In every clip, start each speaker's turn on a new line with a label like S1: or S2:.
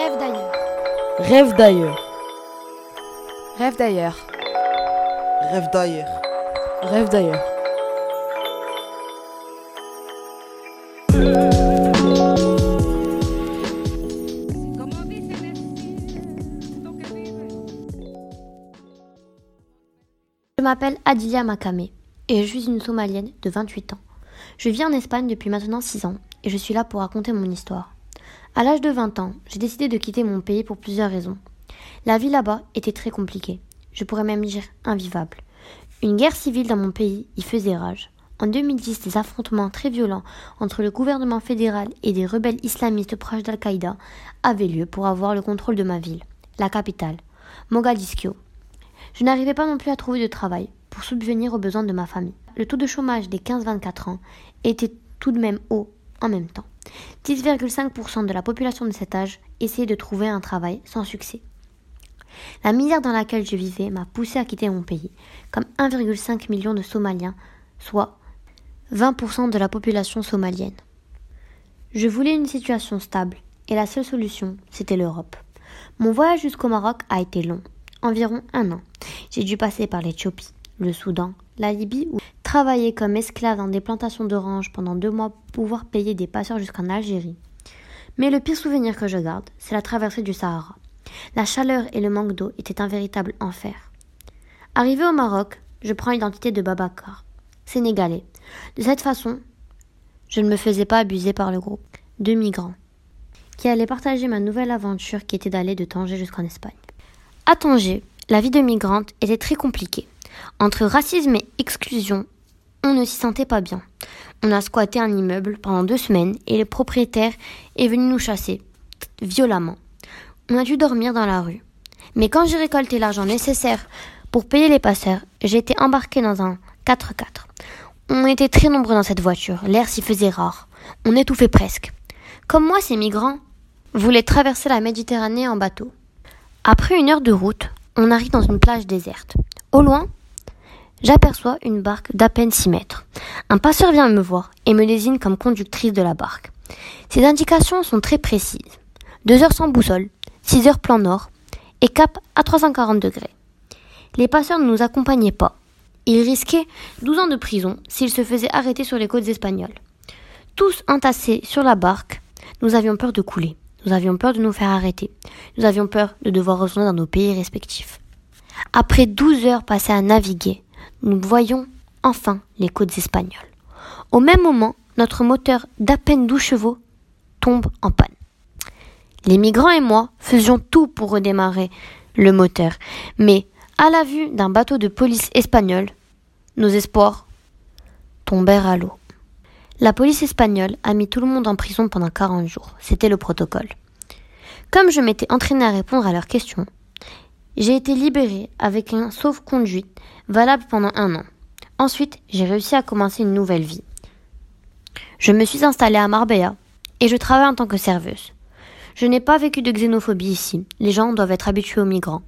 S1: Rêve d'ailleurs.
S2: Rêve d'ailleurs.
S3: Rêve d'ailleurs.
S2: Rêve d'ailleurs. Rêve d'ailleurs.
S1: Je m'appelle Adilia Makame et je suis une Somalienne de 28 ans. Je vis en Espagne depuis maintenant 6 ans et je suis là pour raconter mon histoire. À l'âge de 20 ans, j'ai décidé de quitter mon pays pour plusieurs raisons. La vie là-bas était très compliquée, je pourrais même dire invivable. Une guerre civile dans mon pays y faisait rage. En 2010, des affrontements très violents entre le gouvernement fédéral et des rebelles islamistes proches d'Al-Qaïda avaient lieu pour avoir le contrôle de ma ville, la capitale, Mogadiscio. Je n'arrivais pas non plus à trouver de travail pour subvenir aux besoins de ma famille. Le taux de chômage des 15-24 ans était tout de même haut en même temps. 10,5% de la population de cet âge essayait de trouver un travail sans succès. La misère dans laquelle je vivais m'a poussé à quitter mon pays, comme 1,5 million de Somaliens, soit 20% de la population somalienne. Je voulais une situation stable, et la seule solution, c'était l'Europe. Mon voyage jusqu'au Maroc a été long, environ un an. J'ai dû passer par l'Éthiopie, le Soudan, la Libye, ou travailler comme esclave dans des plantations d'oranges pendant deux mois pour pouvoir payer des passeurs jusqu'en Algérie. Mais le pire souvenir que je garde, c'est la traversée du Sahara. La chaleur et le manque d'eau étaient un véritable enfer. Arrivé au Maroc, je prends l'identité de Babacar, sénégalais. De cette façon, je ne me faisais pas abuser par le groupe de migrants qui allaient partager ma nouvelle aventure qui était d'aller de Tanger jusqu'en Espagne. À Tanger, la vie de migrante était très compliquée. Entre racisme et exclusion, on ne s'y sentait pas bien. On a squatté un immeuble pendant deux semaines et le propriétaire est venu nous chasser violemment. On a dû dormir dans la rue. Mais quand j'ai récolté l'argent nécessaire pour payer les passeurs, j'ai été embarqué dans un 4x4. On était très nombreux dans cette voiture, l'air s'y faisait rare. On étouffait presque. Comme moi, ces migrants voulaient traverser la Méditerranée en bateau. Après une heure de route, on arrive dans une plage déserte. Au loin, j'aperçois une barque d'à peine 6 mètres. Un passeur vient me voir et me désigne comme conductrice de la barque. Ses indications sont très précises. Deux heures sans boussole, 6 heures plan nord et cap à 340 degrés. Les passeurs ne nous accompagnaient pas. Ils risquaient 12 ans de prison s'ils se faisaient arrêter sur les côtes espagnoles. Tous entassés sur la barque, nous avions peur de couler. Nous avions peur de nous faire arrêter. Nous avions peur de devoir retourner dans nos pays respectifs. Après 12 heures passées à naviguer, nous voyons enfin les côtes espagnoles. Au même moment, notre moteur d'à peine 12 chevaux tombe en panne. Les migrants et moi faisions tout pour redémarrer le moteur, mais à la vue d'un bateau de police espagnol, nos espoirs tombèrent à l'eau. La police espagnole a mis tout le monde en prison pendant 40 jours. C'était le protocole. Comme je m'étais entraîné à répondre à leurs questions, j'ai été libéré avec un sauf-conduit valable pendant un an. Ensuite, j'ai réussi à commencer une nouvelle vie. Je me suis installée à Marbella et je travaille en tant que serveuse. Je n'ai pas vécu de xénophobie ici. Les gens doivent être habitués aux migrants.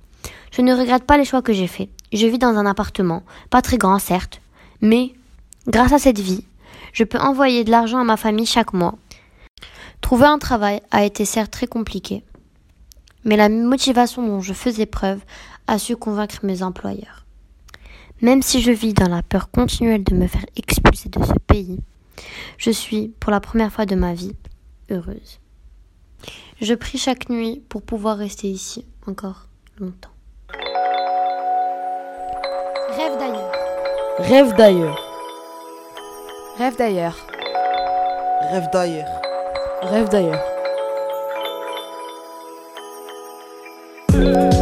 S1: Je ne regrette pas les choix que j'ai faits. Je vis dans un appartement, pas très grand certes, mais grâce à cette vie, je peux envoyer de l'argent à ma famille chaque mois. Trouver un travail a été certes très compliqué, mais la motivation dont je faisais preuve a su convaincre mes employeurs. Même si je vis dans la peur continuelle de me faire expulser de ce pays, je suis, pour la première fois de ma vie, heureuse. Je prie chaque nuit pour pouvoir rester ici encore longtemps.
S3: Rêve d'ailleurs.
S2: Rêve d'ailleurs.
S3: Rêve d'ailleurs.
S2: Rêve d'ailleurs. Rêve d'ailleurs. Bye.